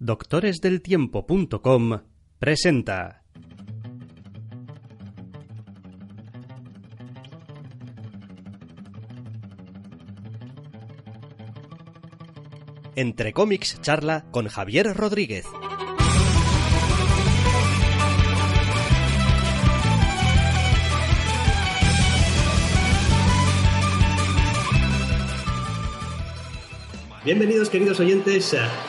doctoresdeltiempo.com presenta Entre cómics charla con Javier Rodríguez. Bienvenidos queridos oyentes a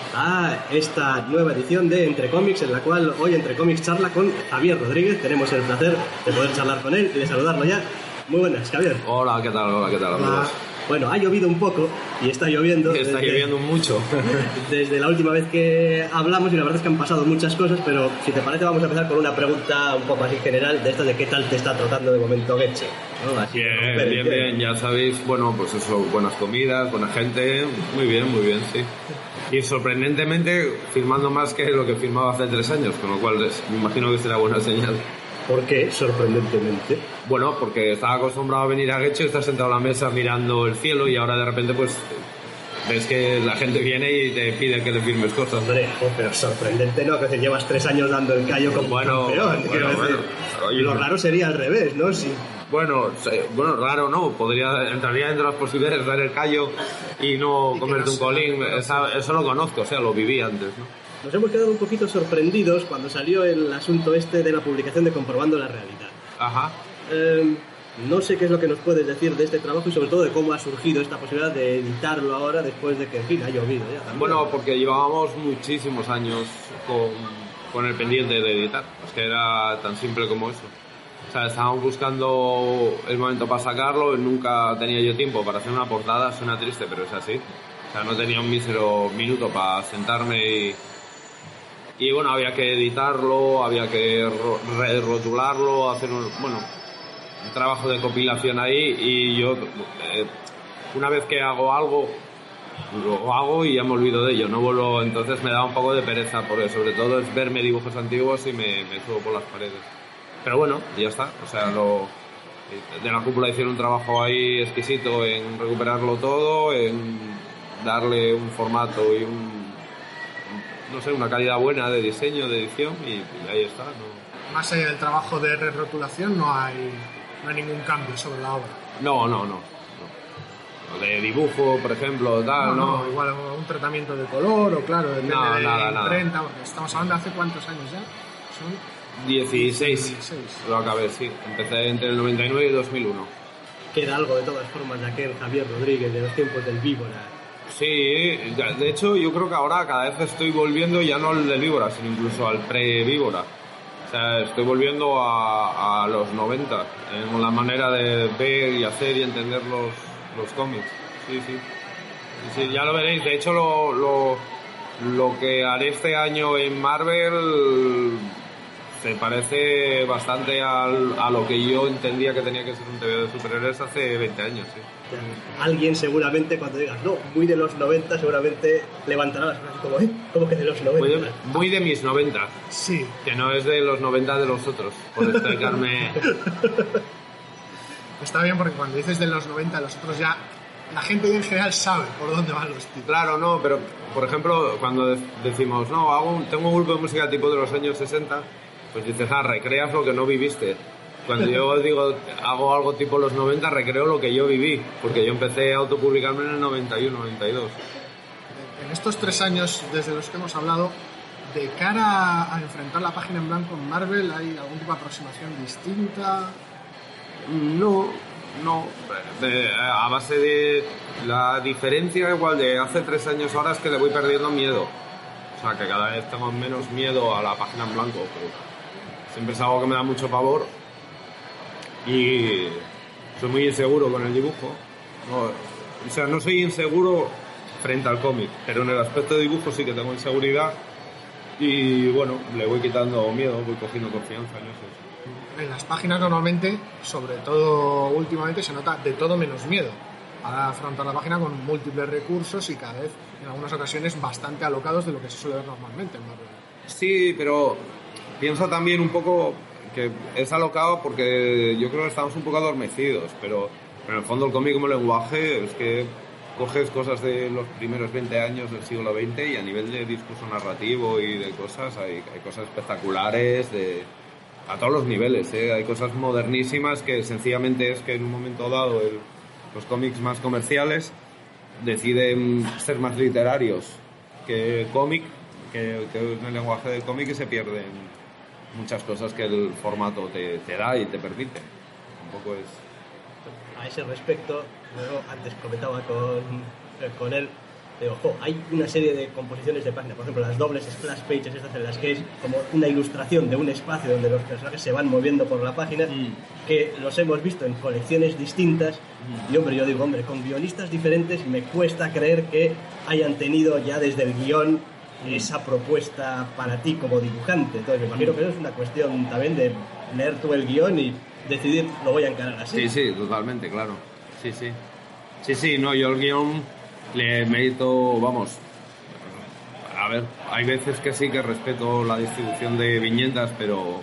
esta nueva edición de Entre Cómics en la cual hoy Entre Cómics charla con Javier Rodríguez. Tenemos el placer de poder charlar con él y de saludarlo ya. Muy buenas, Javier. Hola, ¿qué tal? Hola, ¿qué tal, amigos? Bueno, ha llovido un poco y está lloviendo. Está desde- lloviendo mucho. Desde la última vez que hablamos y la verdad es que han pasado muchas cosas, pero si te parece vamos a empezar con una pregunta un poco así general de esto de qué tal te está tratando de momento Getche. ¿no? Así, Bien, bien, bien, ya sabéis, bueno, pues eso, buenas comidas, buena gente, muy bien, muy bien, sí. Y sorprendentemente, firmando más que lo que firmaba hace tres años, con lo cual me imagino que será buena señal. ¿Por qué? Sorprendentemente. Bueno, porque estaba acostumbrado a venir a Guecho, estás sentado a la mesa mirando el cielo y ahora de repente pues ves que la gente viene y te pide que le firmes cosas. Hombre, pero sorprendente no, que te llevas tres años dando el callo como Bueno, campeón. bueno, quiero bueno. decir. Oye, Lo raro sería al revés, ¿no? Si Bueno, bueno, raro no, podría, entraría dentro de las posibilidades dar el callo y no comerte un colín, eso lo conozco, o sea, lo viví antes, ¿no? Nos hemos quedado un poquito sorprendidos cuando salió el asunto este de la publicación de Comprobando la Realidad. Ajá. Eh, no sé qué es lo que nos puedes decir de este trabajo y sobre todo de cómo ha surgido esta posibilidad de editarlo ahora después de que, en fin, ha llovido ya también. Bueno, porque llevábamos muchísimos años con, con el pendiente de editar, es que era tan simple como eso. O sea, estábamos buscando el momento para sacarlo, y nunca tenía yo tiempo para hacer una portada, suena triste, pero es así. O sea, no tenía un mísero minuto para sentarme y, y bueno, había que editarlo, había que ro- re-rotularlo, hacer un, bueno, un trabajo de compilación ahí. Y yo, eh, una vez que hago algo, lo hago y ya me olvido de ello, no vuelvo, entonces me da un poco de pereza, porque sobre todo es verme dibujos antiguos y me, me subo por las paredes. Pero bueno, ya está, o sea, lo, de la cúpula hicieron un trabajo ahí exquisito en recuperarlo todo, en darle un formato y un, no sé, una calidad buena de diseño, de edición y, y ahí está. ¿no? Más allá del trabajo de re-rotulación no hay, no hay ningún cambio sobre la obra. No, no, no. no. De dibujo, por ejemplo, tal, ¿no? igual un tratamiento de color o claro, depende No, de nada, nada. imprenta, porque estamos hablando de hace cuántos años ya. Son 16. 16. Lo acabé, sí. Empecé entre el 99 y 2001. Queda algo de todas formas de aquel Javier Rodríguez de los tiempos del Víbora. Sí, de hecho yo creo que ahora cada vez estoy volviendo ya no al de víbora, sino incluso al pre-víbora. O sea, estoy volviendo a, a los 90, en la manera de ver y hacer y entender los, los cómics. Sí. Sí, sí, ya lo veréis. De hecho, lo, lo, lo que haré este año en Marvel se parece bastante al- a lo que yo entendía que tenía que ser un TV de superhéroes hace 20 años. Sí. Alguien seguramente cuando digas, no, muy de los 90, seguramente levantará las manos como, ¿eh? ¿Cómo que de los 90? Muy de, muy de mis 90. Sí, Que no es de los 90 de los otros, por explicarme. está bien porque cuando dices de los 90, los otros ya, la gente en general sabe por dónde van los tiros. claro, no, pero por ejemplo, cuando de- decimos, no, hago un- tengo un grupo de música tipo de los años 60, pues dices, ah, recreas lo que no viviste. Cuando yo digo, hago algo tipo los 90, recreo lo que yo viví, porque yo empecé a autopublicarme en el 91, 92. En estos tres años desde los que hemos hablado, de cara a enfrentar la página en blanco en Marvel, ¿hay algún tipo de aproximación distinta? No, no. A base de la diferencia igual de hace tres años ahora es que le voy perdiendo miedo. O sea, que cada vez tengo menos miedo a la página en blanco. pero siempre es algo que me da mucho pavor. Y soy muy inseguro con el dibujo. No, o sea, no soy inseguro frente al cómic, pero en el aspecto de dibujo sí que tengo inseguridad. Y bueno, le voy quitando miedo, voy cogiendo confianza en eso. En las páginas normalmente, sobre todo últimamente, se nota de todo menos miedo. Para afrontar la página con múltiples recursos y cada vez, en algunas ocasiones, bastante alocados de lo que se suele ver normalmente en Marvel. Sí, pero pienso también un poco que es alocado porque yo creo que estamos un poco adormecidos, pero, pero en el fondo el cómic como lenguaje es que coges cosas de los primeros 20 años del siglo XX y a nivel de discurso narrativo y de cosas, hay, hay cosas espectaculares de, a todos los niveles. ¿eh? Hay cosas modernísimas que sencillamente es que en un momento dado el- los cómics más comerciales deciden ser más literarios que cómic, que, que en el lenguaje del cómic y se pierden muchas cosas que el formato te, te da y te permite. Un poco es... A ese respecto, luego antes comentaba con, eh, con él, de ojo, hay una serie de composiciones de páginas, por ejemplo, las dobles splash pages, estas en las que es como una ilustración de un espacio donde los personajes se van moviendo por la página, Mm. que los hemos visto en colecciones distintas. Y hombre, yo digo, hombre, con guionistas diferentes me cuesta creer que hayan tenido ya desde el guion esa propuesta para ti como dibujante. Entonces, me imagino que eso es una cuestión también de leer tú el guion y decidir, lo voy a encarar así. Sí, sí, totalmente, claro. Sí, sí. Sí, sí, no, yo el guion le medito, vamos. A ver, hay veces que sí que respeto la distribución de viñetas, pero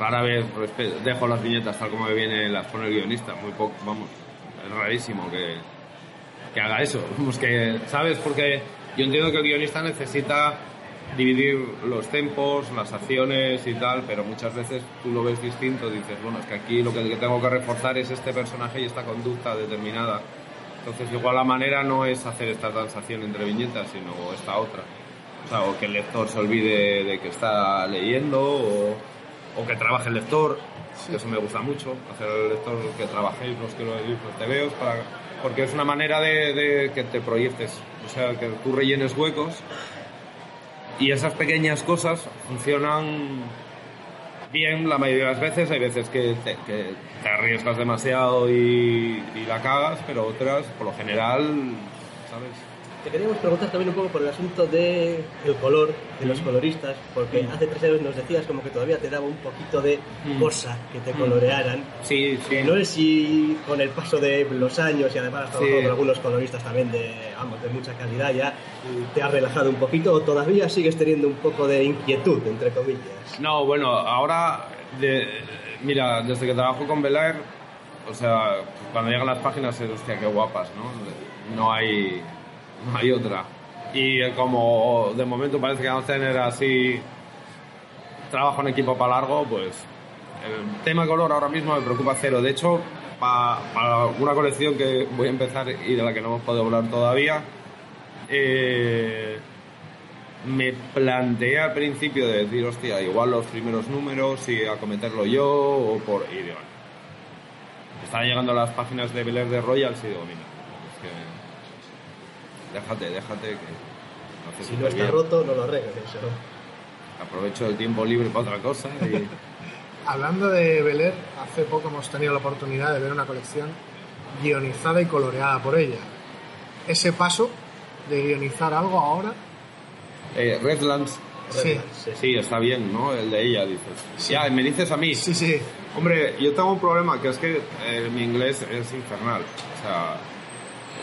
rara vez respe- dejo las viñetas tal como me viene, las pone el guionista. Muy poco, vamos. Es rarísimo que, que haga eso. Vamos, que, ¿sabes? Porque yo entiendo que el guionista necesita dividir los tempos, las acciones y tal, pero muchas veces tú lo ves distinto, dices, bueno, es que aquí lo que tengo que reforzar es este personaje y esta conducta determinada. Entonces, igual la manera no es hacer esta transacción entre viñetas, sino esta otra. O sea, o que el lector se olvide de que está leyendo, o, o que trabaje el lector, que eso me gusta mucho, hacer el lector que trabajéis los que lo los tebeos, para, porque es una manera de, de que te proyectes, sea, que tú rellenes huecos y esas pequeñas cosas funcionan bien la mayoría de las veces. Hay veces que te, arriesgas demasiado y la cagas, pero otras, por lo general, ¿sabes? Te queríamos preguntar también un poco por el asunto del color, de los coloristas, porque hace tres años nos decías como que todavía te daba un poquito de Mm. cosa que te colorearan. Sí, sí. No es si con el paso de los años y además has trabajado Sí. con algunos coloristas también de, vamos, de mucha calidad ya, te has relajado un poquito o todavía sigues teniendo un poco de inquietud, entre comillas. No, bueno, ahora, de- mira, desde que trabajo con Belair, o sea, cuando llegan las páginas, es, hostia, qué guapas, ¿no? No hay, no hay otra. Y eh, como de momento parece que vamos a tener así trabajo en equipo para largo, pues el tema color ahora mismo me preocupa cero. De hecho, pa- para una colección que voy a empezar y de la que no hemos podido hablar todavía, eh, me planteé al principio de decir, hostia, igual los primeros números y acometerlo yo o por... Y digo, "Bueno". Llegando las páginas de Bel de Royals y digo, mira. Déjate, déjate que... Si no está bien. roto, no lo arregles. Eso. Aprovecho el tiempo libre para otra cosa y... Hablando de Beler, hace poco hemos tenido la oportunidad de ver una colección guionizada y coloreada por ella. Ese paso de guionizar algo ahora, Eh, Redlands, sí, Sí. sí, está bien, ¿no? El de ella, dices. Ya, me dices a mí. sí, sí. Hombre, yo tengo un problema que es que eh, mi inglés es infernal. O sea,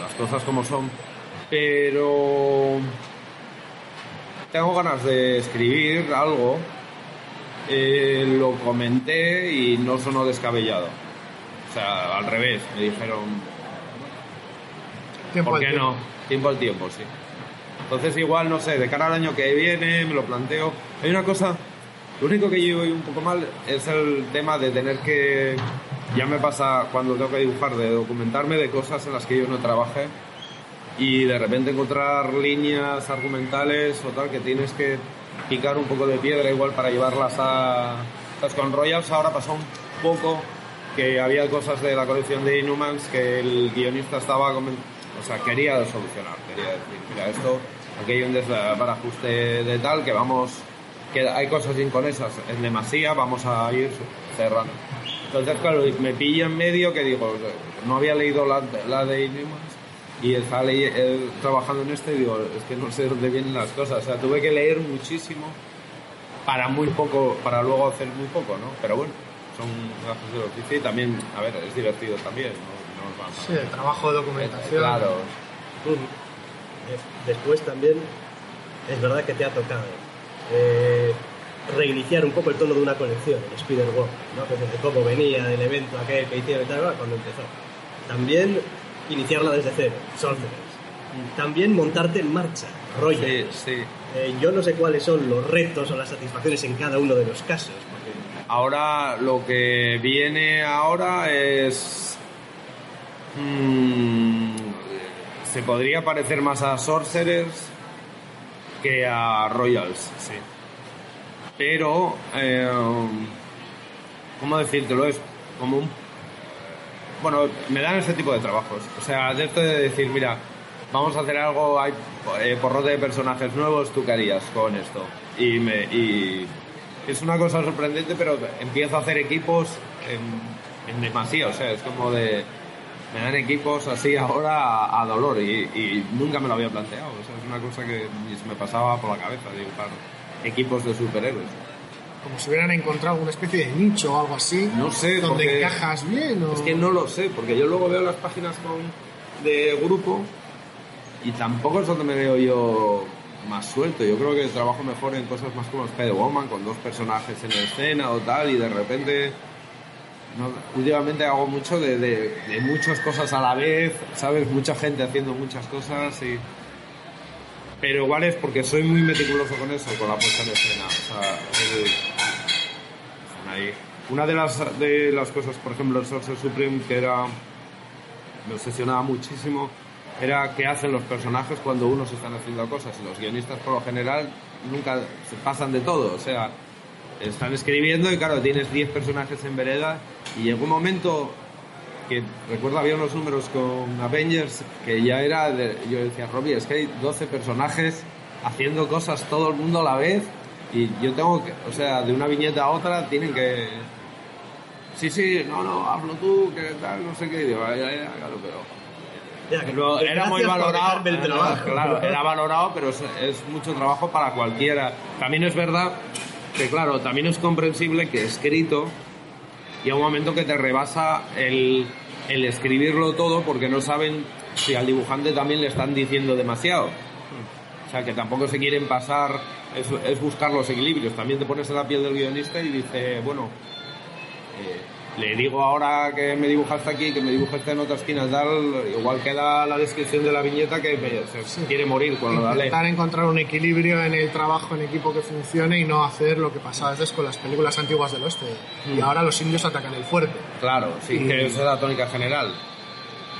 las cosas como son. Pero tengo ganas de escribir algo. Eh, lo comenté y no sonó descabellado. O sea, al revés, me dijeron, Tiempo ¿por qué tiempo. no? Tiempo al tiempo, sí. Entonces igual, no sé, de cara al año que viene me lo planteo. Hay una cosa, lo único que yo voy un poco mal es el tema de tener que, ya me pasa cuando tengo que dibujar, de documentarme de cosas en las que yo no trabajé y de repente encontrar líneas argumentales o tal que tienes que picar un poco de piedra igual para llevarlas a... Pues con Royals ahora pasó un poco que había cosas de la colección de Inhumans que el guionista estaba comen- o sea quería solucionar quería decir mira esto aquí hay un desbarajuste de tal que vamos que hay cosas inconexas en demasía vamos a ir cerrando entonces claro me pilla en medio que digo no había leído la, la de Inhumans y estaba ley- eh, trabajando en este y digo es que no sé dónde vienen las cosas o sea tuve que leer muchísimo para muy poco, para luego hacer muy poco, ¿no? Pero bueno, son gastos del oficio y también, a ver, es divertido también, ¿no? No vamos Sí, el trabajo de documentación. Claro, Después también es verdad que te ha tocado eh, reiniciar un poco el tono de una colección, el Spider-Walk, ¿no? Que desde cómo venía del evento aquel que hicieron y tal, cuando empezó. También iniciarla desde cero, Sorcerers. También montarte en marcha, Royal. Sí, sí. Eh, yo no sé cuáles son los retos o las satisfacciones en cada uno de los casos. porque Ahora lo que viene ahora es... mm, se podría parecer más a Sorcerers que a Royals, sí. Pero, eh, ¿cómo decírtelo? Es como un... Bueno, me dan ese tipo de trabajos. O sea, de esto de decir, mira, vamos a hacer algo, hay eh, porrote de personajes nuevos, ¿tú qué harías con esto? Y, me, y es una cosa sorprendente, pero empiezo a hacer equipos en, en demasía, o sea, es como de... Me dan equipos así ahora a, dolor y, y nunca me lo había planteado, o sea, es una cosa que me pasaba por la cabeza, equipos de superhéroes. Como si hubieran encontrado una especie de nicho o algo así. No sé, Donde encajas bien o... Es que no lo sé, porque yo luego veo las páginas con, de grupo y tampoco es donde me veo yo más suelto. Yo creo que trabajo mejor en cosas más como Spider-Woman, con dos personajes en escena o tal, y de repente. no, últimamente hago mucho de, de- de muchas cosas a la vez, ¿sabes? Mucha gente haciendo muchas cosas y. Pero igual es porque soy muy meticuloso con eso, con la puesta en escena. O sea, el- ahí. Una de las, de las cosas, por ejemplo, en Sorcerer Supreme, que era. me obsesionaba muchísimo, era qué hacen los personajes cuando unos están haciendo cosas. Y los guionistas, por lo general, nunca se pasan de todo. O sea, están escribiendo y, claro, tienes 10 personajes en vereda y llegó un momento que recuerdo había unos números con Avengers que ya era de- yo decía Robbie es que hay 12 personajes haciendo cosas todo el mundo a la vez y yo tengo que o sea de una viñeta a otra tienen que sí sí no no hazlo tú que tal no sé qué y digo, "Ya, ya, ya, claro pero Ya, que- pero era muy valorado dejarme el era- trabajo. claro era valorado pero es, es mucho trabajo para cualquiera también es verdad que claro también es comprensible que escrito y a un momento que te rebasa el, el escribirlo todo porque no saben si al dibujante también le están diciendo demasiado. O sea, que tampoco se quieren pasar, es, es buscar los equilibrios. También te pones en la piel del guionista y dice, bueno, eh, le digo ahora que me dibujaste aquí, que me dibujaste en otra esquina, tal, igual queda la descripción de la viñeta que me- se quiere morir cuando la lee. Intentar encontrar un equilibrio en el trabajo en equipo que funcione y no hacer lo que pasaba antes con las películas antiguas del oeste. Mm. Y ahora los indios atacan el fuerte. Claro, sí, que esa es la tónica general.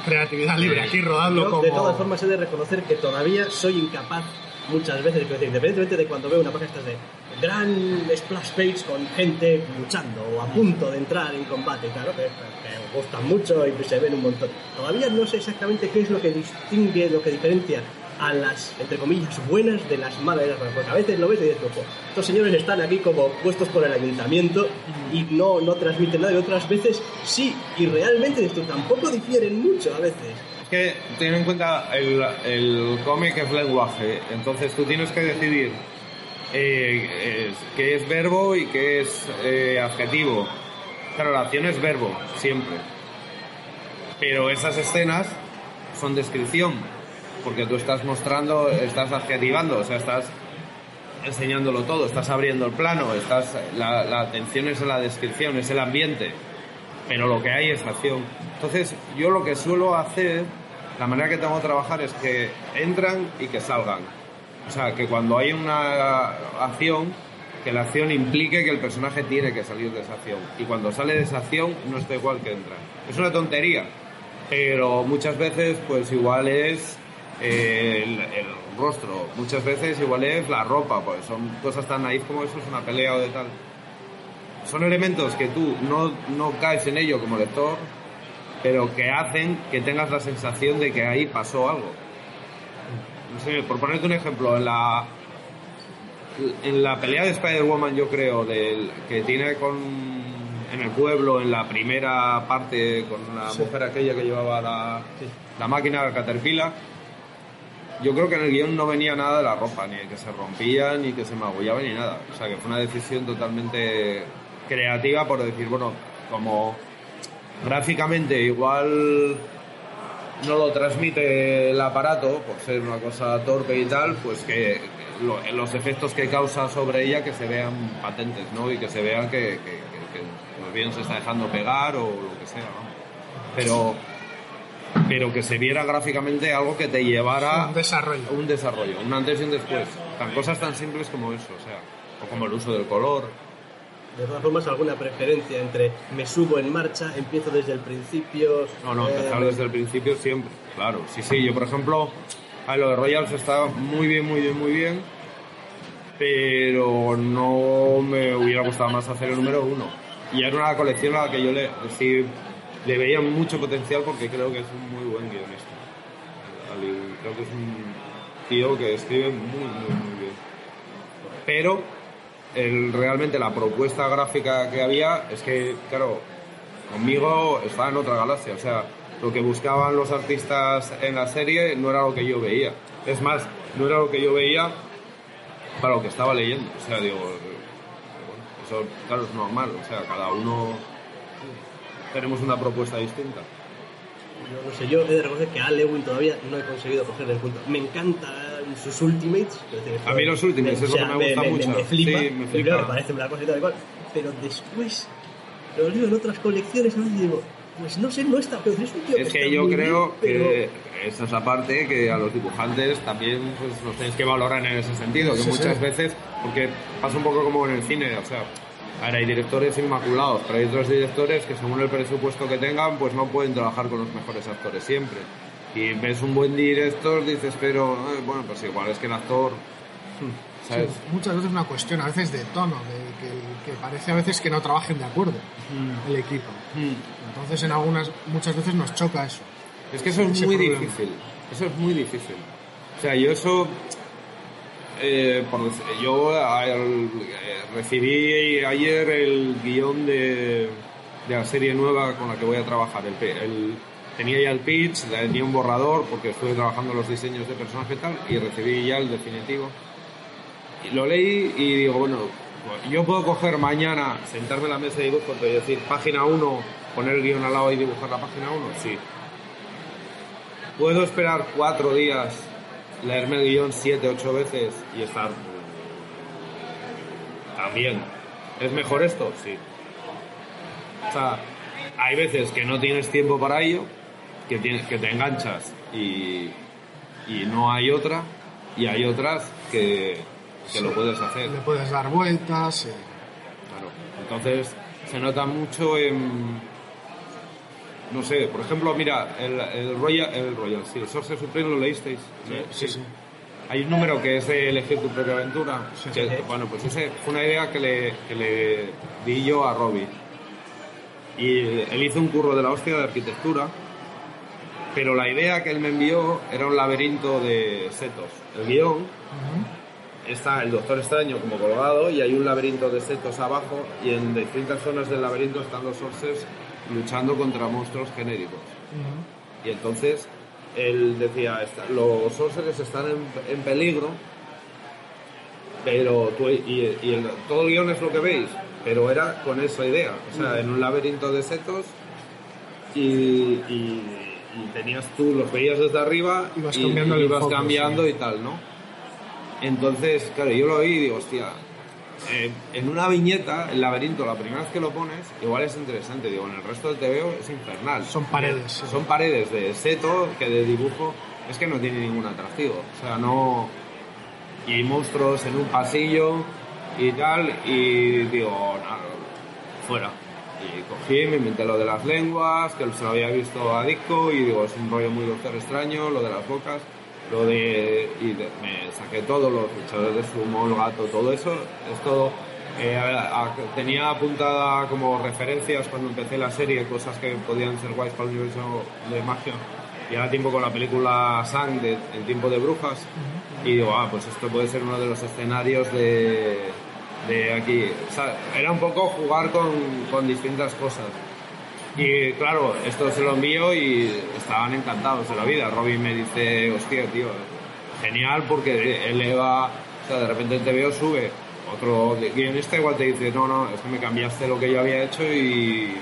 Creatividad libre, aquí rodadlo Yo, como... de todas formas, he de reconocer que todavía soy incapaz muchas veces, independientemente de cuando veo una página estas de gran splash page con gente luchando o a punto de entrar en combate claro, que, que gustan mucho y se ven un montón. Todavía no sé exactamente qué es lo que distingue, lo que diferencia a las, entre comillas, buenas de las malas de las. Porque a veces lo ves y dices, "Ojo, estos señores están aquí como puestos por el ayuntamiento y no, no transmiten nada. Y otras veces sí, y realmente esto tampoco difieren mucho a veces. Es que ten en cuenta el, el cómic es lenguaje, entonces tú tienes que decidir eh, es- qué es verbo y qué es eh, adjetivo. Claro, la acción es verbo, siempre. Pero esas escenas son descripción, porque tú estás mostrando, estás adjetivando, o sea, estás enseñándolo todo, estás abriendo el plano, estás, la, la atención es en la descripción, es el ambiente pero lo que hay es acción. Entonces, yo lo que suelo hacer, la manera que tengo de trabajar es que entran y que salgan. O sea, que cuando hay una acción, que la acción implique que el personaje tiene que salir de esa acción. Y cuando sale de esa acción, no está igual que entra. Es una tontería, pero muchas veces, pues igual es eh, el, el rostro, muchas veces igual es la ropa, pues son cosas tan naif como eso, es una pelea o de tal. Son elementos que tú no, no caes en ello como lector, pero que hacen que tengas la sensación de que ahí pasó algo. No sé, por ponerte un ejemplo, en la en la pelea de Spider-Woman, yo creo, del, que tiene con en el pueblo, en la primera parte, con la mujer aquella que llevaba la, la máquina, la Caterpillar, yo creo que en el guion no venía nada de la ropa, ni que se rompía, ni que se magullaba, ni nada. O sea, que fue una decisión totalmente creativa por decir, bueno, como gráficamente igual no lo transmite el aparato, por ser una cosa torpe y tal, pues que lo- los efectos que causa sobre ella que se vean patentes, ¿no? Y que se vean que, que, que- bien se está dejando pegar o lo que sea, ¿no? Pero pero que se viera gráficamente algo que te llevara Un desarrollo. a un desarrollo, un antes y un después. Tan cosas tan simples como eso, o sea, o como el uso del color. De todas formas, ¿alguna preferencia entre me subo en marcha, empiezo desde el principio? No, no, eh, empezar desde el principio siempre, claro. Sí, sí, yo por ejemplo, a lo de Royals está muy bien, muy bien, muy bien, pero no me hubiera gustado más hacer el número uno. Y era una colección a la que yo le, sí, le veía mucho potencial porque creo que es un muy buen guionista. Creo que es un tío que escribe muy, muy, muy bien. Pero el, realmente la propuesta gráfica que había es que, claro, conmigo estaba en otra galaxia. O sea, lo que buscaban los artistas en la serie no era lo que yo veía. Es más, no era lo que yo veía para lo que estaba leyendo. O sea, digo, eso claro es normal. O sea, cada uno tenemos una propuesta distinta. Yo no sé, yo he de reconocer que a Lewin todavía no he conseguido cogerle el punto. Me encantan sus Ultimates. A mí los Ultimates es lo que me gusta mucho. Me, flipa, Sí, me flipa. me parece una cosa y tal cual, pero después lo leo en otras colecciones a veces digo, pues no sé, no está, pero es un tío Es está que yo muy creo bien, pero- que esa es la parte que a los dibujantes también pues, los tenéis que valorar en ese sentido, que Sí, muchas sí. veces, porque pasa un poco como en el cine, o sea, ahora hay directores inmaculados, pero hay otros directores que según el presupuesto que tengan, pues no pueden trabajar con los mejores actores siempre. Y ves un buen director, dices, pero eh, bueno, pues igual es que el actor, ¿sabes? Sí, muchas veces una cuestión, a veces de tono, de que, que parece a veces que no trabajen de acuerdo el equipo. Mm. Entonces, en algunas, muchas veces nos choca eso. Es que eso es muy problema. difícil. Eso es muy difícil. O sea, yo eso. Eh, por yo eh, el- eh, recibí ayer el guion de, de la serie nueva con la que voy a trabajar. El, el- tenía ya el pitch, tenía un borrador porque estuve trabajando los diseños de personaje y tal, y recibí ya el definitivo. Y lo leí y digo, bueno, yo puedo coger mañana, sentarme en la mesa de dibujo y decir página 1, poner el guion al lado y dibujar la página 1, sí. Puedo esperar cuatro días, leerme el guion siete, ocho veces y estar también. ¿Es mejor esto? Sí. O sea, hay veces que no tienes tiempo para ello, que, tienes, que te enganchas y, y no hay otra, y hay otras que, que lo puedes hacer. Le puedes dar vueltas. eh, Claro. Entonces se nota mucho en. No sé, por ejemplo, mira, el, el Royal, el Royal, sí, el Sorcerer Supreme lo leísteis. sí, sí. Hay un número que es de elegir tu propia aventura. Sí, que, sí. Bueno, pues ese fue una idea que le, que le di yo a Robbie. Y él hizo un curro de la hostia de arquitectura, pero la idea que él me envió era un laberinto de setos. El guion está el Doctor Extraño como colgado y hay un laberinto de setos abajo y en distintas zonas del laberinto están los Sorcers luchando contra monstruos genéricos. Y entonces él decía, "Está- los Sorcerers están en, en peligro, pero tú, y, y el- todo el guion es lo que veis, pero era con esa idea, o sea, en un laberinto de setos y, y- y tenías tú, los veías desde arriba Ibas y, cambiando y ibas cambiando y tal, ¿no? Entonces, claro, yo lo oí y digo, hostia, eh, en una viñeta, el laberinto, la primera vez que lo pones, igual es interesante, digo, en el resto del TVO es infernal. Son paredes, sí. Son paredes de seto que de dibujo es que no tiene ningún atractivo. O sea, no... Y hay monstruos en un pasillo y tal, y digo, nada, fuera. Y cogí, me inventé lo de las lenguas, que se lo había visto a Disco, y digo, es un rollo muy doctor extraño, lo de las bocas, lo de... Y de- me saqué todo, los luchadores de sumo, el gato, todo eso, es todo... eh, a- a- tenía apuntada como referencias cuando empecé la serie, cosas que podían ser guays para el universo de magia. Y ahora tiempo con la película Sang de En tiempo de brujas. Y digo, ah, pues esto puede ser uno de los escenarios de, de aquí. O sea, era un poco jugar con, con distintas cosas. Y claro, esto se lo envío y estaban encantados de la vida. Robin me dice, hostia, tío, genial porque él eleva, o sea, de repente el TVO sube. Otro guionista igual te dice, no, no, es que me cambiaste lo que yo había hecho y,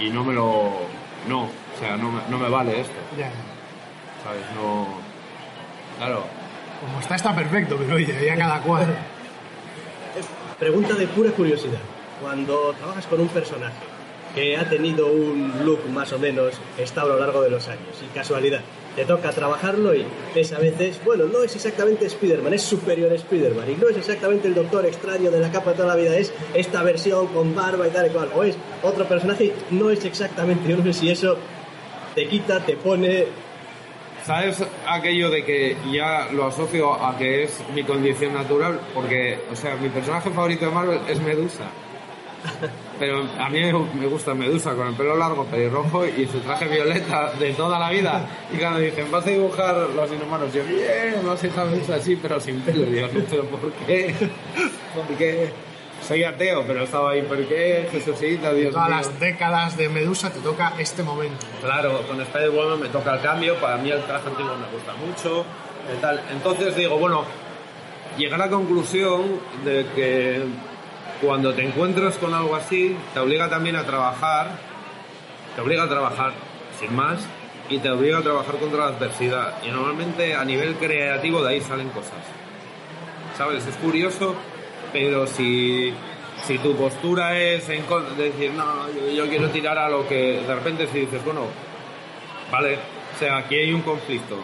y no me lo... No, o sea, no me, no me vale esto, Ya, ya. ¿sabes? No... Claro, Como está, está perfecto, pero oye, ya cada cual. Pregunta de pura curiosidad. Cuando trabajas con un personaje que ha tenido un look más o menos estable a lo largo de los años. Y casualidad, te toca trabajarlo y es a veces, bueno, no es exactamente Spider-Man, es superior a Spider-Man. Y no es exactamente el Doctor Extraño de la capa de toda la vida, es esta versión con barba y tal y cual. O es otro personaje, no es exactamente, yo no sé si eso te quita, te pone... ¿Sabes aquello de que ya lo asocio a que es mi condición natural? Porque, o sea, mi personaje favorito de Marvel es Medusa. Pero a mí me gusta Medusa con el pelo largo, pelirrojo y su traje violeta de toda la vida. Y cuando dicen, vas a dibujar los inhumanos, yo, bien, vas a Medusa así, pero sin pelo. Dios, pero ¿por qué? ¿Por qué? Soy ateo, pero estaba ahí, ¿por qué? Jesucita, Dios Todas mío. las décadas de Medusa te toca este momento. Claro, con Spider-Woman me toca el cambio, para mí el traje antiguo me gusta mucho, y tal. Entonces digo, bueno, llegué a la conclusión de que cuando te encuentras con algo así, te obliga también a trabajar, te obliga a trabajar sin más, y te obliga a trabajar contra la adversidad. Y normalmente a nivel creativo de ahí salen cosas. ¿Sabes? Es curioso, pero si, si tu postura es en contra de decir, no, yo, yo quiero tirar a lo que de repente si dices, bueno, vale, o sea, aquí hay un conflicto.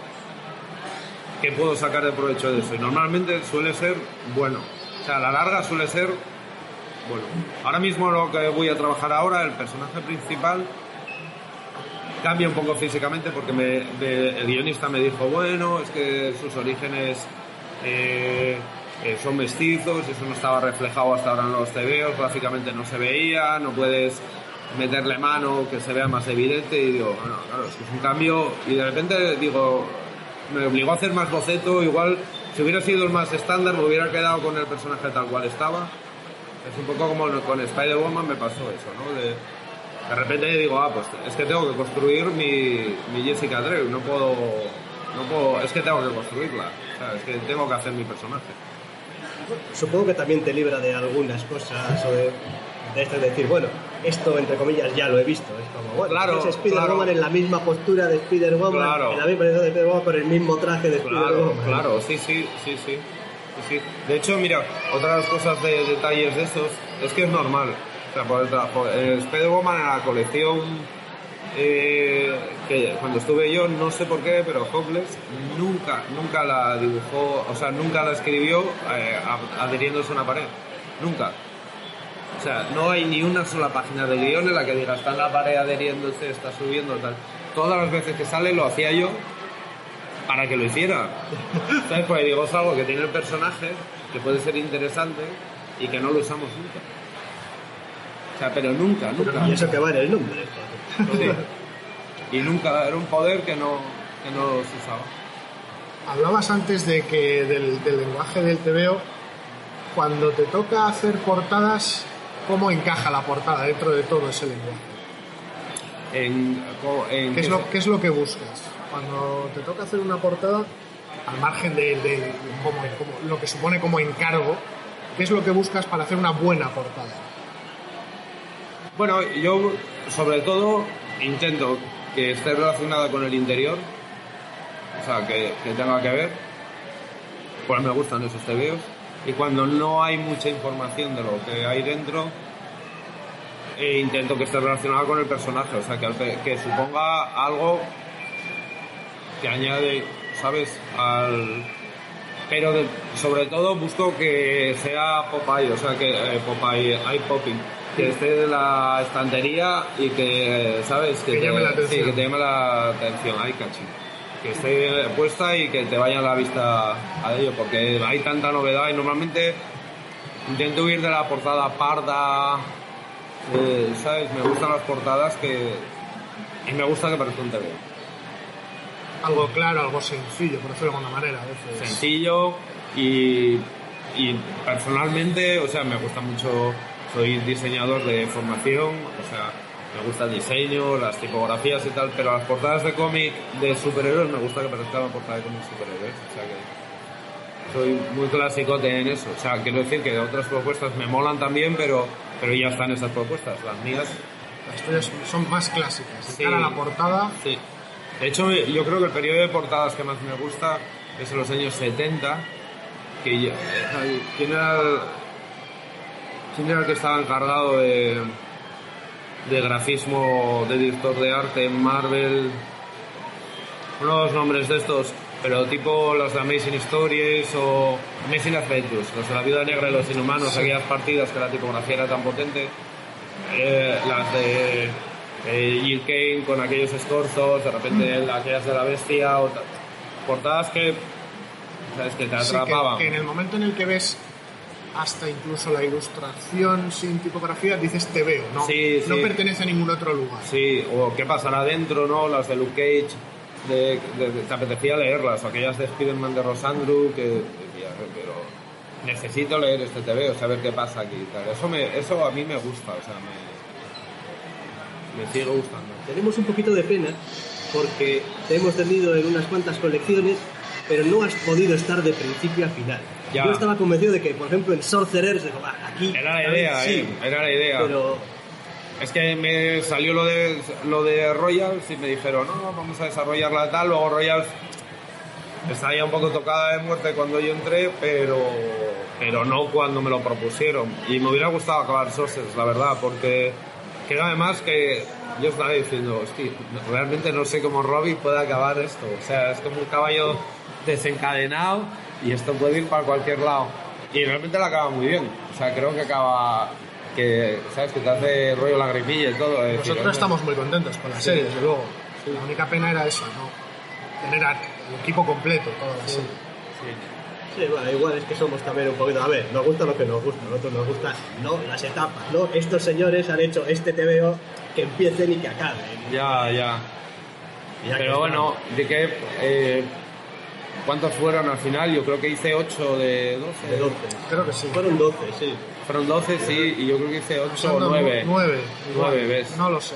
¿Qué puedo sacar de provecho de eso? Y normalmente suele ser bueno. O sea, a la larga suele ser bueno. Ahora mismo lo que voy a trabajar ahora, el personaje principal cambia un poco físicamente porque me- el guionista me dijo, bueno, es que sus orígenes eh, eh, son mestizos, eso no estaba reflejado hasta ahora en los TVOs, gráficamente no se veía, no puedes meterle mano que se vea más evidente y digo, bueno, claro, es que es un cambio y de repente digo, me obligó a hacer más boceto, igual si hubiera sido el más estándar me hubiera quedado con el personaje tal cual estaba. Es un poco como con Spider-Woman me pasó eso, ¿no? De, de repente digo, ah, pues es que tengo que construir mi, mi Jessica Drew, no puedo, no puedo, es que tengo que construirla, o sea, es que tengo que hacer mi personaje. Supongo que también te libra de algunas cosas o de, de esto de decir, bueno, esto entre comillas ya lo he visto. Es como, bueno, Claro, es Spider-Woman claro. en la misma postura de Spider-Woman, Claro. en la misma de Spider-Woman con el mismo traje de Claro, Spider-Woman. claro, sí, sí, sí, sí, sí, De hecho, mira, otra de las cosas de detalles de esos es que es normal. O sea, por el trabajo. eh, Spider-Woman en la colección eh, que cuando estuve yo, no sé por qué, pero Hopeless nunca, nunca la dibujó, o sea, nunca la escribió eh, a- adheriéndose a una pared. Nunca. O sea, no hay ni una sola página de guion en la que diga está en la pared adheriéndose, está subiendo, tal. Todas las veces que sale lo hacía yo para que lo hiciera. ¿Sabes? Porque digo, es algo que tiene el personaje, que puede ser interesante y que no lo usamos nunca. O sea, pero nunca, nunca. Y eso que va en el nombre. Sí. Y nunca, era un poder que no, que no se usaba. Hablabas antes de que del, del lenguaje del TVO, cuando te toca hacer portadas, ¿cómo encaja la portada dentro de todo ese lenguaje? En, co- en ¿Qué es lo, qué es lo que buscas? Cuando te toca hacer una portada, al margen de, lo que supone como encargo, ¿qué es lo que buscas para hacer una buena portada? Bueno, yo sobre todo intento que esté relacionada con el interior, o sea, que, tenga que ver, pues me gustan esos tebeos, y cuando no hay mucha información de lo que hay dentro, eh, intento que esté relacionada con el personaje, o sea, que suponga algo que añade, ¿sabes? Al... Pero de- sobre todo busco que sea Popeye, o sea, que eh, Popeye, eye popping, que esté de la estantería y que, ¿sabes? Que llame la atención. Sí, que te llame la atención, eye catching. Que esté puesta y que te vaya la vista a ello, porque hay tanta novedad y normalmente intento huir de la portada parda, eh, ¿sabes? Me gustan las portadas que... Y me gusta que un TV. Algo claro, algo sencillo, por decirlo de alguna manera. A veces. sencillo y, y personalmente, o sea, me gusta mucho, soy diseñador de formación, o sea, me gusta el diseño, las tipografías y tal, pero las portadas de cómic de superhéroes me gusta que parezca la portada de cómic de superhéroes, o sea que soy muy clasicote en eso, o sea, quiero decir que otras propuestas me molan también, pero, pero ya están esas propuestas, las mías Las tuyas son más clásicas. Sí. cara a la portada, Sí. De hecho, yo creo que el periodo de portadas que más me gusta es en los años 70. Que ya- ¿quién, era el, ¿Quién era el que estaba encargado de, de grafismo de director de arte en Marvel. Unos nombres de estos, pero tipo los de Amazing Stories o Amazing Adventures, los de la vida negra y los inhumanos, aquellas partidas que la tipografía era tan potente. Eh, las de eh, Jill Kane con aquellos escorzos, de repente aquellas de la bestia, o ta- portadas que, ¿sabes? que te Sí, que- atrapaban. que, en el momento en el que ves hasta incluso la ilustración sin tipografía, dices te veo, ¿no? Sí, no sí. pertenece a ningún otro lugar. Sí, o qué pasará dentro, ¿no? Las de Luke Cage, de, de- de- te apetecía leerlas, o aquellas de Spider-Man de Rosandru, que decía, pero necesito leer este TV, o saber qué pasa aquí tal. Eso, me, eso a mí me gusta, o sea, me, me sigue gustando. Tenemos un poquito de pena porque te hemos tenido en unas cuantas colecciones, pero no has podido estar de principio a final. Ya. Yo estaba convencido de que, por ejemplo, en Sorcerers, digo, "Va, aquí. Era la idea, sí, eh, era la idea. Pero Es que me salió lo de, lo de Royals y me dijeron, no, vamos a desarrollarla tal. Luego Royals estaba ya un poco tocada de muerte cuando yo entré, pero, pero no cuando me lo propusieron. Y me hubiera gustado acabar Sorcerers, la verdad, porque creo además que yo estaba diciendo, hostia, realmente no sé cómo Robbie puede acabar esto. O sea, es como un caballo desencadenado y esto puede ir para cualquier lado. Y realmente lo acaba muy bien. O sea, creo que acaba que, ¿sabes? Que te hace rollo la gripilla y todo. es Nosotros estamos muy contentos con la serie, desde luego. La única pena era eso, ¿no? Tener el equipo completo, toda la serie. Sí, bueno, igual es que somos también un poquito. A ver, nos gusta lo que nos gusta, a nosotros nos gusta, no las etapas, ¿no? Estos señores han hecho este TVO que empiecen y que acaben. Ya, ya. Ya Pero bueno, estamos. de que... eh, ¿Cuántos fueron al final? Yo creo que hice 8 de 12. De 12. Creo que sí. Fueron 12, sí. Fueron 12, sí, y yo creo que hice 8 o Son 9. Nueve. igual. Nueve, ¿ves? No lo sé.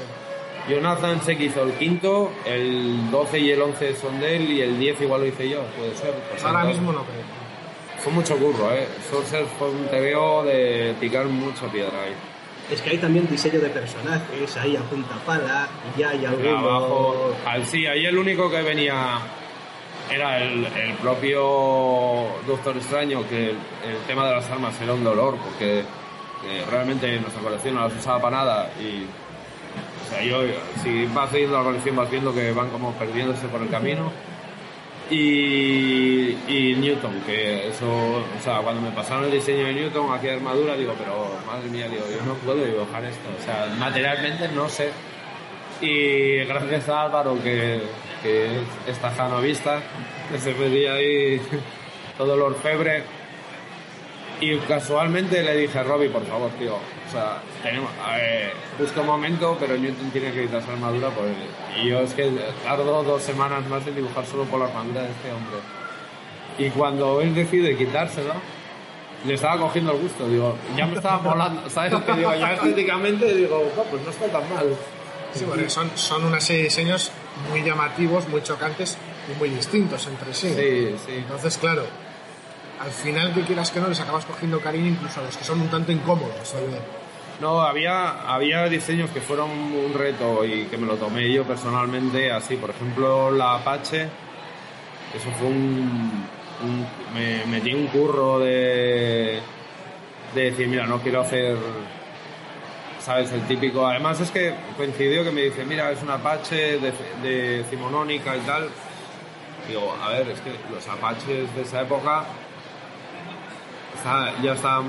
Jonathan sé que hizo el quinto, el 12 y el 11 son de él, y el 10 igual lo hice yo, puede ser. Pues Ahora entonces- mismo no creo. Fue mucho curro, ¿eh? Sorcerer fue un TVO de picar mucha piedra ahí. Es que hay también diseño de personajes, ahí a punta pala, y ya hay algunos... Abajo, al sí, ahí el único que venía era el, el propio Doctor Extraño, que el, el tema de las armas era un dolor, porque eh, realmente en nuestra colección no las usaba para nada y o sea, yo, si vas siguiendo la colección vas viendo que van como perdiéndose por el camino. Y, Newton, que eso, o sea, cuando me pasaron el diseño de Newton, aquella armadura, digo, pero madre mía, digo, yo no puedo dibujar esto, o sea, materialmente no sé. Y gracias a Álvaro, que, que es esta janovista, que se ahí todo el orfebre. Y casualmente le dije a Robbie, por favor, tío, o sea, tenemos, a ver, busca un momento, pero Newton tiene que quitarse armadura por él. Y yo es que tardo dos semanas más en dibujar solo por la armadura de este hombre. Y cuando él decide quitársela, le estaba cogiendo el gusto, digo, ya me estaba molando, ¿sabes? Digo, ya estéticamente, digo, "Jo, pues no está tan mal. Sí, porque son, son una serie de diseños muy llamativos, muy chocantes y muy distintos entre sí. Sí, sí. Entonces, claro, al final que quieras que no, les acabas cogiendo cariño incluso a los que son un tanto incómodos. de ver. No, había, había diseños que fueron un reto y que me lo tomé yo personalmente así. Por ejemplo, la Apache, eso fue un... un- me metí un curro de, de decir, mira, no quiero hacer, ¿sabes? El típico... Además es que coincidió que me dice, mira, es una Apache de, de y tal. Digo, a ver, es que los Apaches de esa época ya está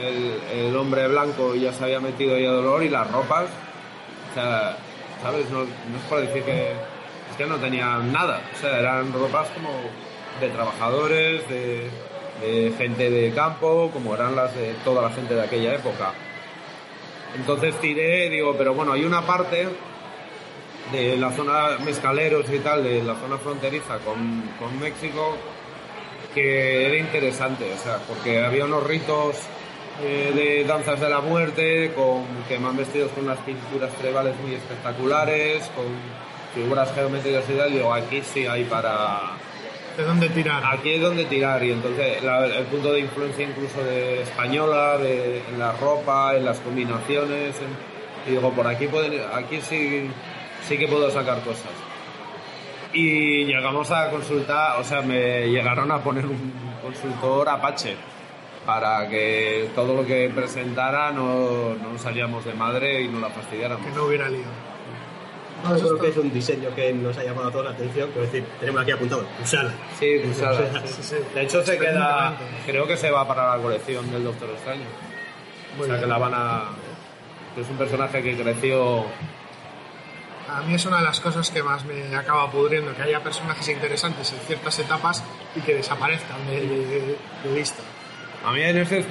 el, el hombre blanco ya se había metido ahí a dolor y las ropas, o sea, ¿sabes? No, no es por decir que es que no tenían nada, o sea, eran ropas como de trabajadores, de, de gente de campo, como eran las de toda la gente de aquella época. Entonces tiré, digo, pero bueno, hay una parte de la zona mezcaleros y tal, de la zona fronteriza con, con México, que era interesante, o sea, porque había unos ritos eh, de danzas de la muerte, con que van vestidos con unas pinturas tribales muy espectaculares, con figuras geométricas y tal, y digo, aquí sí hay para... ¿De dónde tirar? Aquí es donde tirar, y entonces la- el punto de influencia incluso de española, de, en la ropa, en las combinaciones, en- y digo, por aquí, pueden, aquí sí, sí que puedo sacar cosas. Y llegamos a consultar, o sea, me llegaron a poner un consultor Apache. para que todo lo que presentara no, no salíamos de madre y no la fastidiáramos. Que no hubiera lío. No, yo creo que es un diseño que nos ha llamado a toda la atención. Quiero decir, tenemos aquí apuntado, usala. Sí, Usala. Sí, sí. De hecho, se queda. Creo que se va para la colección del Doctor Extraño. Muy o sea, bien. que la van a. Es un personaje que creció. A mí es una de las cosas que más me acaba pudriendo, que haya personajes interesantes en ciertas etapas y que desaparezcan de, vista. A mí en, ese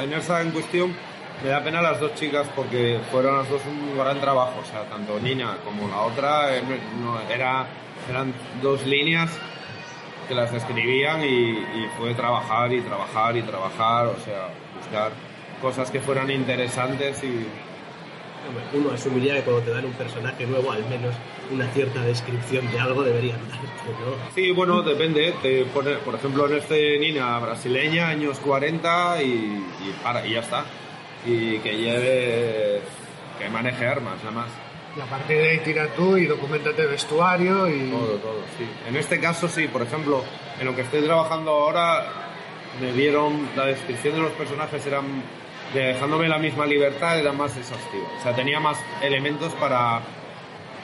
en esa en cuestión me da pena las dos chicas porque fueron las dos un gran trabajo. O sea, tanto Nina como la otra eh, era, eran dos líneas que las escribían y, y fue trabajar y trabajar y trabajar, o sea, buscar cosas que fueran interesantes y Uno asumiría que cuando te dan un personaje nuevo, al menos una cierta descripción de algo deberían darte, ¿no? Sí, bueno, depende. Te pone, por ejemplo, en este Nina brasileña, años 40 y, y para, y ya está. Y que lleve, que maneje armas, nada más. Y a partir de ahí tira tú y documentate vestuario y... Todo, todo, sí. En este caso, sí, por ejemplo, en lo que estoy trabajando ahora, me dieron, la descripción de los personajes eran, dejándome la misma libertad, era más exhaustiva. O sea, tenía más elementos para,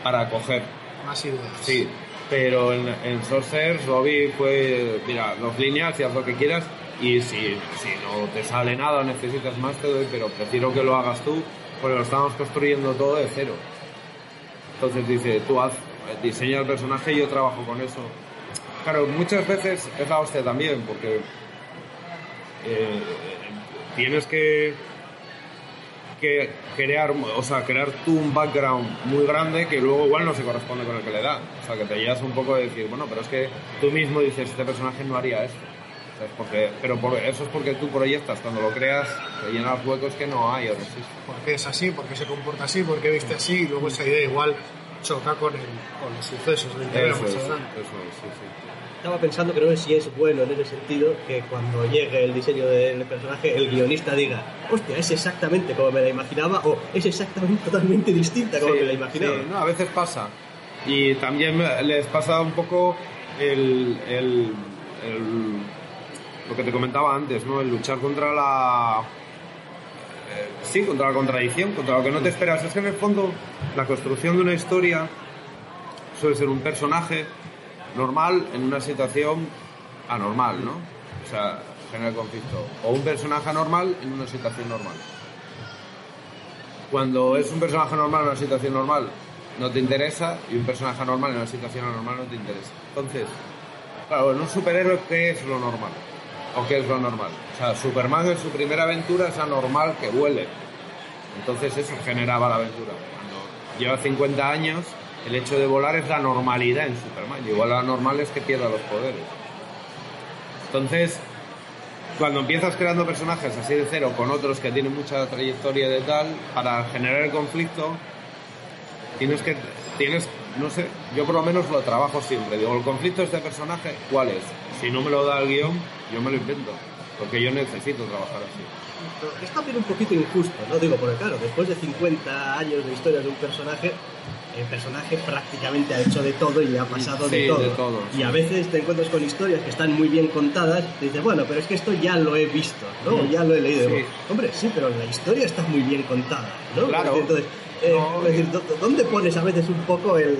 para coger. Más ideas. Sí, pero en, en Sorcerers Robbie fue, mira, dos líneas y haz lo que quieras y si, si no te sale nada o necesitas más te doy, pero prefiero que lo hagas tú porque lo estamos construyendo todo de cero. Entonces dice, tú haz, diseña el personaje y yo trabajo con eso. Claro, muchas veces es la hostia también porque eh, tienes que que crear, o sea, crear tú un background muy grande que luego igual no se corresponde con el que le da. O sea, que te llevas un poco de decir, bueno, pero es que tú mismo dices, este personaje no haría esto. ¿Sabes? Porque, pero eso es porque tú proyectas, cuando lo creas, te llenas huecos que no hay o no porque es así, porque se comporta así, porque viste así, y luego esa idea igual choca con, el, con los sucesos del que Eso vemos es, eso adelante. es, sí, sí. Estaba pensando que no sé si es bueno en ese sentido que cuando llegue el diseño del personaje, el guionista diga, hostia, es exactamente como me la imaginaba o es exactamente totalmente distinta como Sí, me la imaginaba. sí, no, a veces pasa. Y también les pasa un poco el, el- el- lo que te comentaba antes, ¿no? El luchar contra la... sí, contra la contradicción, contra lo que no te esperas. Es que en el fondo la construcción de una historia suele ser un personaje normal en una situación anormal, ¿no? O sea, genera conflicto. O un personaje anormal en una situación normal. Cuando es un personaje normal en una situación normal, no te interesa, y un personaje anormal en una situación anormal no te interesa. Entonces, claro, en un superhéroe, ¿qué es lo normal? ¿O qué es lo normal? O sea, Superman en su primera aventura es anormal que vuele. Entonces eso generaba la aventura. Cuando lleva 50 años, el hecho de volar es la normalidad en Superman. Y igual la normal es que pierda los poderes. Entonces, cuando empiezas creando personajes así de cero con otros que tienen mucha trayectoria de tal, para generar el conflicto, tienes que, tienes, no sé, yo por lo menos lo trabajo siempre. Digo, el conflicto de este personaje, ¿cuál es? Si no me lo da el guion, yo me lo invento. Porque yo necesito trabajar así. Es también un poquito injusto, ¿no? Digo, porque claro, después de 50 años de historia de un personaje, el personaje prácticamente ha hecho de todo y ha pasado de todo. de todo, Y a veces te encuentras con historias que están muy bien contadas y dices, bueno, pero es que esto ya lo he visto, ¿no? Mm. Ya lo he leído. Hombre, sí, pero la historia está muy bien contada, ¿no? Claro. Entonces, eh, No, es decir, ¿dó- ¿dónde pones a veces un poco el...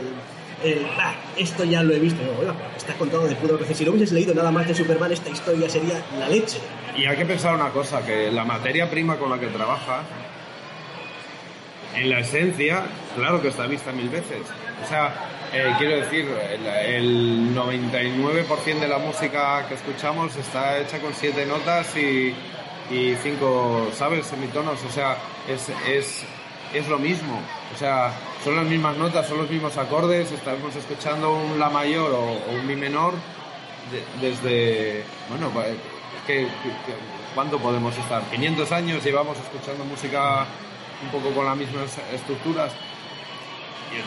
el, "Ah, esto ya lo he visto. Oiga, pero está contado de puta madre. Si no hubieses leído nada más de Superman, esta historia sería la leche. Y hay que pensar una cosa, que la materia prima con la que trabajas, en la esencia, claro que está vista mil veces. O sea, eh, quiero decir, el, el 99% de la música que escuchamos está hecha con siete notas y, y cinco, ¿sabes? Semitonos. O sea, es, es, es lo mismo. O sea, son las mismas notas, son los mismos acordes. Estamos escuchando un La mayor o, o un Mi menor de- desde, bueno, pa- ¿qué- qué- qué- ¿cuánto podemos estar? 500 años llevamos escuchando música un poco con las mismas estructuras.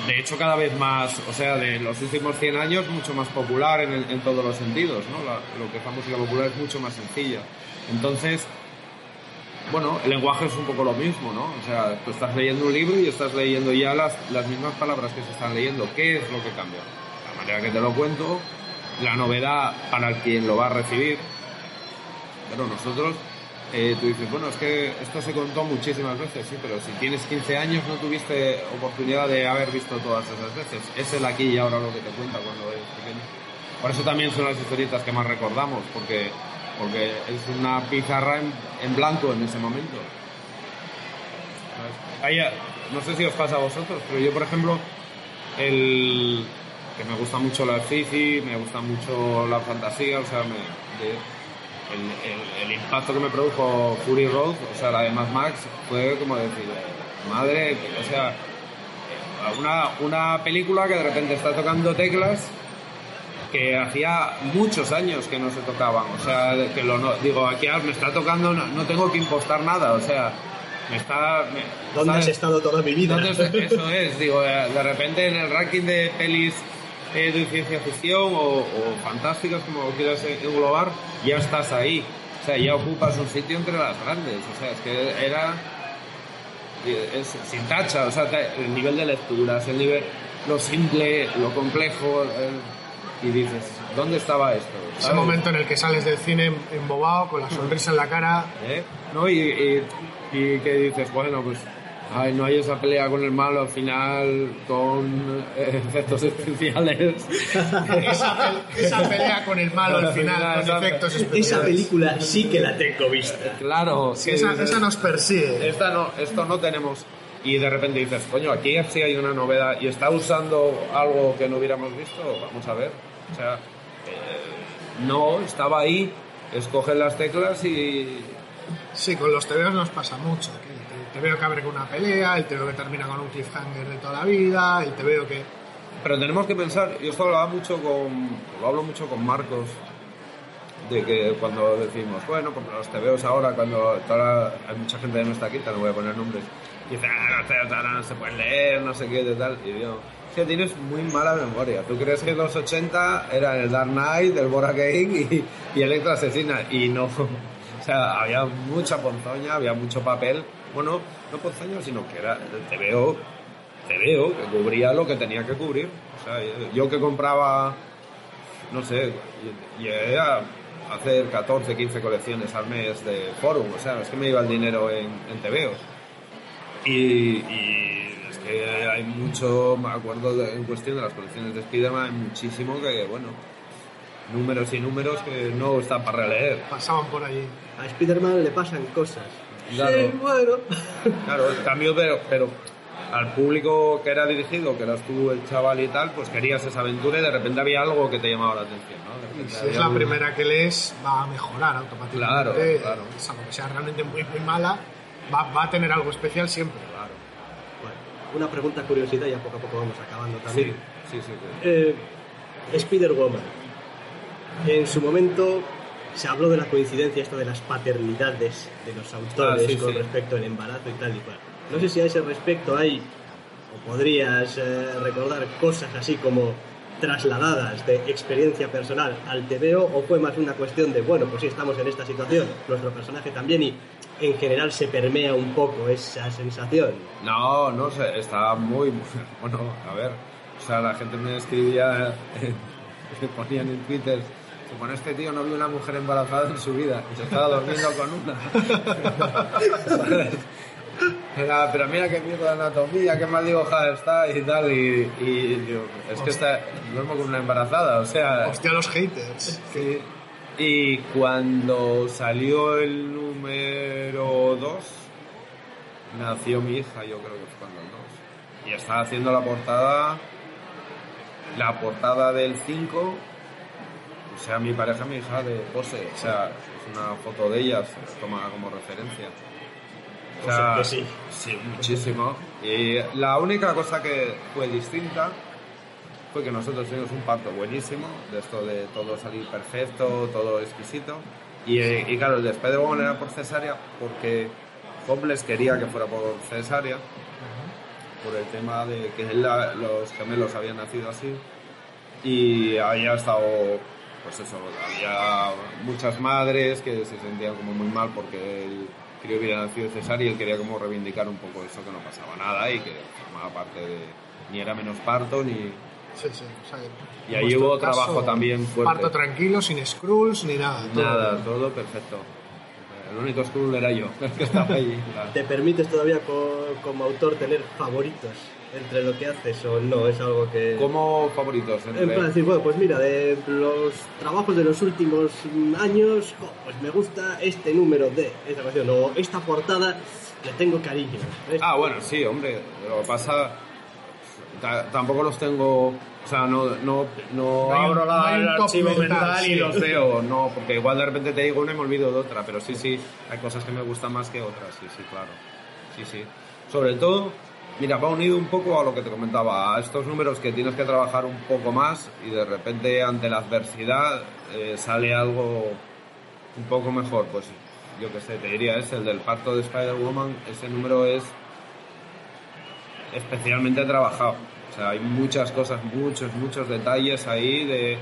De hecho, cada vez más, o sea, de los últimos 100 años, mucho más popular en, en todos los sentidos, ¿no? La- lo que es la música popular es mucho más sencilla. Entonces, bueno, el lenguaje es un poco lo mismo, ¿no? O sea, tú estás leyendo un libro y estás leyendo ya las, las mismas palabras que se están leyendo. ¿Qué es lo que cambia? La manera que te lo cuento, la novedad para quien lo va a recibir. Pero nosotros eh, tú dices, bueno, es que esto se contó muchísimas veces, sí, pero si tienes 15 años no tuviste oportunidad de haber visto todas esas veces. Es el aquí y ahora lo que te cuenta cuando eres pequeño. Por eso también son las historietas que más recordamos, porque, porque es una pizarra en, en blanco en ese momento. Ahí, no sé si os pasa a vosotros, pero yo, por ejemplo, el que me gusta mucho la sci me gusta mucho la fantasía, o sea, me, de- el, el- el impacto que me produjo Fury Road, o sea, la de Mad Max, fue como decir, madre, o sea, una, una película que de repente está tocando teclas que hacía muchos años que no se tocaban, o sea, que lo no- digo, aquí me está tocando, no, no tengo que impostar nada, o sea, me está... me- ¿Dónde has ¿sabes? estado toda mi vida? ¿Dónde es- eso es, digo, eh, de repente en el ranking de pelis eh, de ciencia ficción o, o fantásticas, como quieras englobar, ya estás ahí. O sea, ya ocupas un sitio entre las grandes. O sea, es que era es sin tacha. O sea, el nivel de lecturas, el nivel, lo simple, lo complejo. el- y dices, ¿dónde estaba esto? Ese ¿Sabes? momento en el que sales del cine embobado, con la sonrisa en la cara. ¿Eh? ¿No? Y, y, y que dices, bueno, pues ay, no hay esa pelea con el malo al final con eh, efectos especiales. Esa, pel- esa pelea con el malo al final, con efectos especiales. Esa película sí que la tengo vista. claro, Sí, esa, dices, esa nos persigue. esta no, esto no tenemos. Y de repente dices, coño, aquí sí hay una novedad y está usando algo que no hubiéramos visto, vamos a ver. O sea, eh, no, estaba ahí, escogen las teclas y, Sí, con los TVOs nos pasa mucho. que El TVO que abre con una pelea, el TVO que termina con un cliffhanger de toda la vida, el TVO que... Pero tenemos que pensar, yo esto hablaba mucho con, lo hablo mucho con Marcos, de que cuando decimos, bueno, como los TVOs ahora, cuando toda- hay mucha gente que no está aquí, te no voy a poner nombres, y dice, ah, los ahora no se pueden leer, no sé qué, de tal, y yo, que tienes muy mala memoria, tú crees que los 80 era el Dark Knight, el Bora Game y, y Electra Asesina, y no, o sea, había mucha ponzoña, había mucho papel, bueno, no ponzoña, sino que era el TVO te veo que cubría lo que tenía que cubrir. O sea, yo que compraba, no sé, llegué a hacer 14, 15 colecciones al mes de forum. O sea, es que me iba el dinero en, en. Y, y que hay mucho, me acuerdo de- en cuestión de las colecciones de Spider-Man, hay muchísimo que, bueno, números y números que no están para releer. pasaban por allí. A Spider-Man le pasan cosas. Claro. Sí, bueno. Claro, en cambio, pero, pero al público que era dirigido, que eras tú el chaval y tal, pues querías esa aventura y de repente había algo que te llamaba la atención, Y si es la un- primera que lees, va a mejorar automáticamente. Claro, claro. Salvo que sea realmente muy, muy mala, va, va a tener algo especial siempre. Una pregunta curiosidad, ya poco a poco vamos acabando también. sí, sí. sí. Eh, Spider-Woman. En su momento se habló de la coincidencia esto de las paternidades de los autores Ah, sí, con sí. respecto al embarazo y tal y cual. No sé si a ese respecto hay, o podrías eh, recordar cosas así como trasladadas de experiencia personal al TVO o fue más una cuestión de, bueno, pues sí, estamos en esta situación, nuestro personaje también y en general se permea un poco esa sensación. No, no sé, estaba muy... Bueno, a ver, o sea, la gente me escribía, me ponían en Twitter, supone este tío no vio una mujer embarazada en su vida y se estaba durmiendo con una. Era, pero mira qué mierda de anatomía, qué mal dibujada está y tal, y, y digo, es que está, duermo con una embarazada, o sea... Hostia, los haters. Sí. Y cuando salió el número 2, nació mi hija, yo creo que fue cuando el 2. Y estaba haciendo la portada, la portada del 5, o sea, mi pareja, mi hija de pose, o sea, es una foto de ellas, toma como referencia. Sea sí. Sí, muchísimo. Y la única cosa que fue distinta fue que nosotros tuvimos un parto buenísimo, de esto de todo salir perfecto, todo exquisito. Y, y claro, el de Spider-Man era por cesárea porque Hopeless quería que fuera por cesárea, por el tema de que la- los gemelos habían nacido así. Y había estado, pues eso, había muchas madres que se sentían como muy mal porque el crío hubiera nacido cesárea y él quería como reivindicar un poco eso, que no pasaba nada y que formaba parte de, ni era menos parto ni, Sí, sí. o sea, Y ahí hubo trabajo también fuerte. Parto tranquilo, sin scrolls ni nada. todo. Nada, todo perfecto. El único Skrull era yo, el que estaba ahí. ¿Te permites todavía co- como autor tener favoritos entre lo que haces o no? Es algo que... Como favoritos. entre- En plan decir, bueno, pues mira, de los trabajos de los últimos años, pues me gusta este número de esta canción o esta portada, le tengo cariño. Ah, bueno, sí, hombre. Lo que pasa. ta- tampoco los tengo. O sea, no, no, no, No hay un- abro la, el archivo mental, mental y sí. los veo. No, porque igual de repente te digo una y me olvido de otra. Pero sí, sí, hay cosas que me gustan más que otras. Sí, sí, claro. Sí, sí. Sobre todo, mira, va unido un poco a lo que te comentaba, a estos números que tienes que trabajar un poco más y de repente ante la adversidad eh, sale algo un poco mejor. Pues yo que sé, te diría, es el del pacto de Spider-Woman. Ese número es especialmente trabajado. O sea, hay muchas cosas, muchos, muchos detalles ahí de,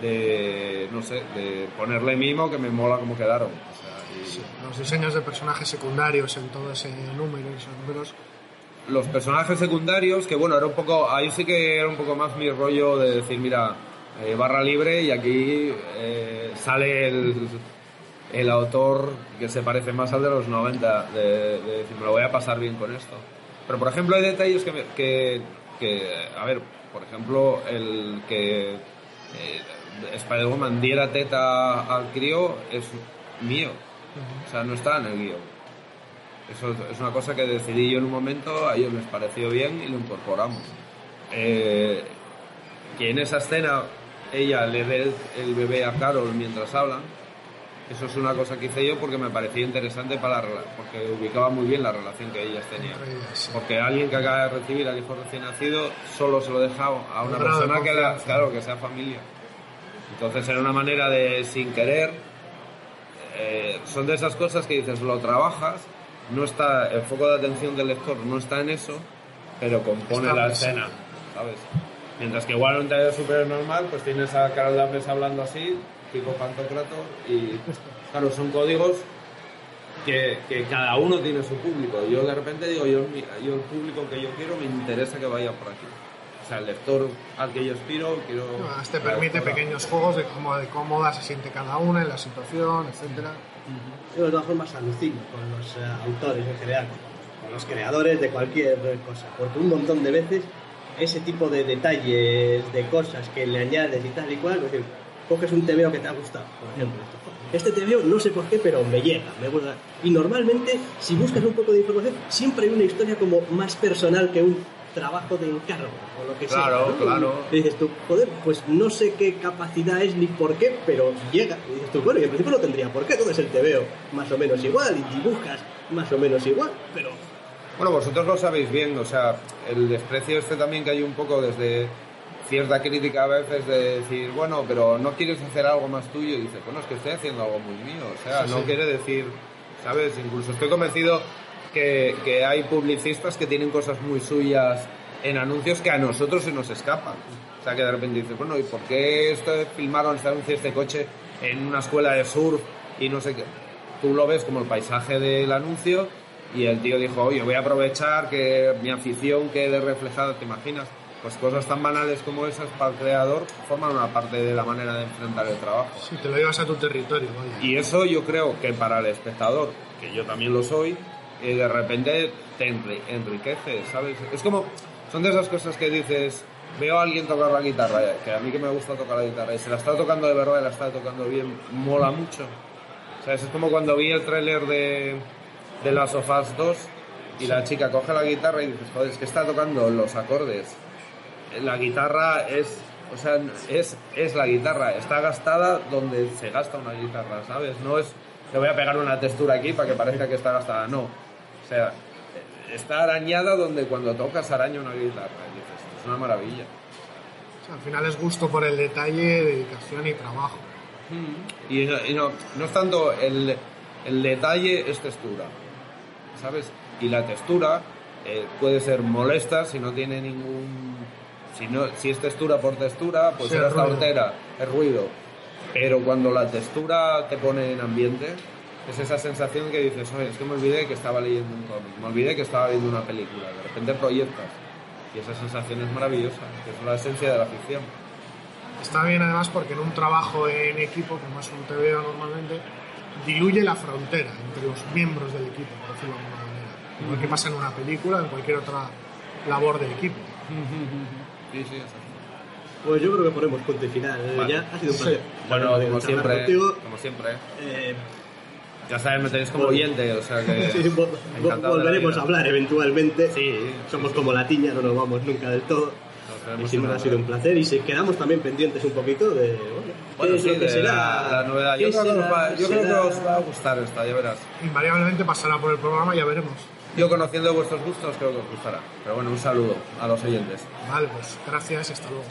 de no sé, de ponerle mimo que me mola como quedaron. O sea, y- Sí, los diseños de personajes secundarios en todo ese número, esos números. Los personajes secundarios, que bueno, era un poco, ahí sí que era un poco más mi rollo de decir, mira, eh, barra libre y aquí eh, sale el, el autor que se parece más al de los 90, de, de decir, me lo voy a pasar bien con esto. Pero por ejemplo hay detalles que, me- que, que, a ver, por ejemplo, el que eh, Spider-Woman diera teta al crío es mío, o sea, no está en el guion. Eso es- una cosa que decidí yo en un momento, a ellos les pareció bien y lo incorporamos. Eh, que en esa escena ella le dé el, bebé a Carol mientras hablan, eso es una cosa que hice yo porque me parecía interesante para porque ubicaba muy bien la relación que ellas tenían. Porque alguien que acaba de recibir al hijo recién nacido solo se lo deja a una persona que, la- claro, que sea familia. Entonces era una manera de, sin querer, eh, son de esas cosas que dices, lo trabajas, no está, el foco de atención del lector no está en eso, pero compone Está la presente. escena, ¿sabes? Mientras que igual en un taller súper normal, pues tienes a Carol Danvers hablando así, tipo pantocrato, y claro, son códigos que, que cada uno tiene su público. Yo de repente digo, yo, yo el público que yo quiero me interesa que vaya por aquí. O sea, el lector al que yo aspiro, quiero... Te permite Ahora. pequeños juegos de cómo de cómoda se siente cada una en la situación, etcétera. Yo de todas formas alucino con los eh, autores en general, con los creadores de cualquier cosa, porque un montón de veces ese tipo de detalles, de cosas que le añades y tal y cual, es decir, coges un TVO que te ha gustado, por ejemplo. Este TVO no sé por qué, pero me llega, me gusta. Y normalmente, si buscas un poco de información, siempre hay una historia como más personal que un trabajo de encargo o lo que Claro, sea. claro. Y dices tú, joder, pues no sé qué capacidad es ni por qué, pero llega. Y dices tú, bueno, y en principio no tendría por qué, entonces el te veo más o menos igual y dibujas más o menos igual, pero Bueno, vosotros lo sabéis bien, o sea, el desprecio este también que hay un poco desde cierta crítica a veces de decir, bueno, pero no quieres hacer algo más tuyo, y dices, bueno, es que estoy haciendo algo muy mío, o sea, Sí, no sí. quiere decir, ¿sabes? Incluso estoy convencido que, que hay publicistas que tienen cosas muy suyas en anuncios que a nosotros se nos escapan. O sea, que de repente dices, bueno, ¿y por qué esto filmaron este anuncio este coche en una escuela de surf y no sé qué? Tú lo ves como el paisaje del anuncio y el tío dijo, oye, voy a aprovechar que mi afición quede reflejada, ¿te imaginas? Pues cosas tan banales como esas para el creador forman una parte de la manera de enfrentar el trabajo. Si te lo llevas a tu territorio, vaya. Y eso yo creo que para el espectador, que yo también lo soy, eh, de repente te enri- enriquece, ¿sabes? Es como, son de esas cosas que dices, veo a alguien tocar la guitarra, que a mí que me gusta tocar la guitarra, y se la está tocando de verdad y la está tocando bien, mola mucho. ¿Sabes? Es como cuando vi el tráiler de, de Last of Us 2 y la chica coge la guitarra y dices, joder, es que está tocando los acordes. La guitarra es, o sea, es, es la guitarra, está gastada donde se gasta una guitarra, ¿sabes? No es, le voy a pegar una textura aquí para que parezca que está gastada, no. O sea, está arañada donde cuando tocas araña una guitarra. Y dices, "Esto es una maravilla. O sea, al final es gusto por el detalle, dedicación y trabajo. Y, y no, no es tanto el, el detalle, es textura, ¿sabes? Y la textura eh, puede ser molesta si no tiene ningún... Si, no, si es textura por textura, pues Sí, era ruido. hortera, es ruido. Pero cuando la textura te pone en ambiente, es esa sensación que dices, oye, es que me olvidé que estaba leyendo un cómic, me olvidé que estaba viendo una película, de repente proyectas. Y esa sensación es maravillosa, que es la esencia de la ficción. Está bien además porque en un trabajo en equipo, como es un TVO normalmente, diluye la frontera entre los miembros del equipo, por decirlo de alguna manera. Igual que pasa en una película, en cualquier otra labor del equipo. Sí, sí, exacto. Pues yo creo que ponemos punto y final. Eh, Vale. Ya ha sido un Sí. placer. Bueno, como siempre, contigo. como siempre. Eh, Ya sabes, me tenéis como oyente, o sea que. sí, volveremos a hablar eventualmente. Sí, Somos como la tiña, no nos vamos nunca del todo. Y duda ha sido un placer. Y si quedamos también pendientes un poquito de. Bueno, ¿qué Bueno, es sí, lo que de será? la, la novedad. ¿Qué Yo, creo que, os será? va, yo creo que os va a gustar esta, ya verás. Invariablemente pasará por el programa, ya veremos. Yo conociendo vuestros gustos creo que os gustará. Pero bueno, un saludo a los oyentes. Vale, pues gracias y hasta luego.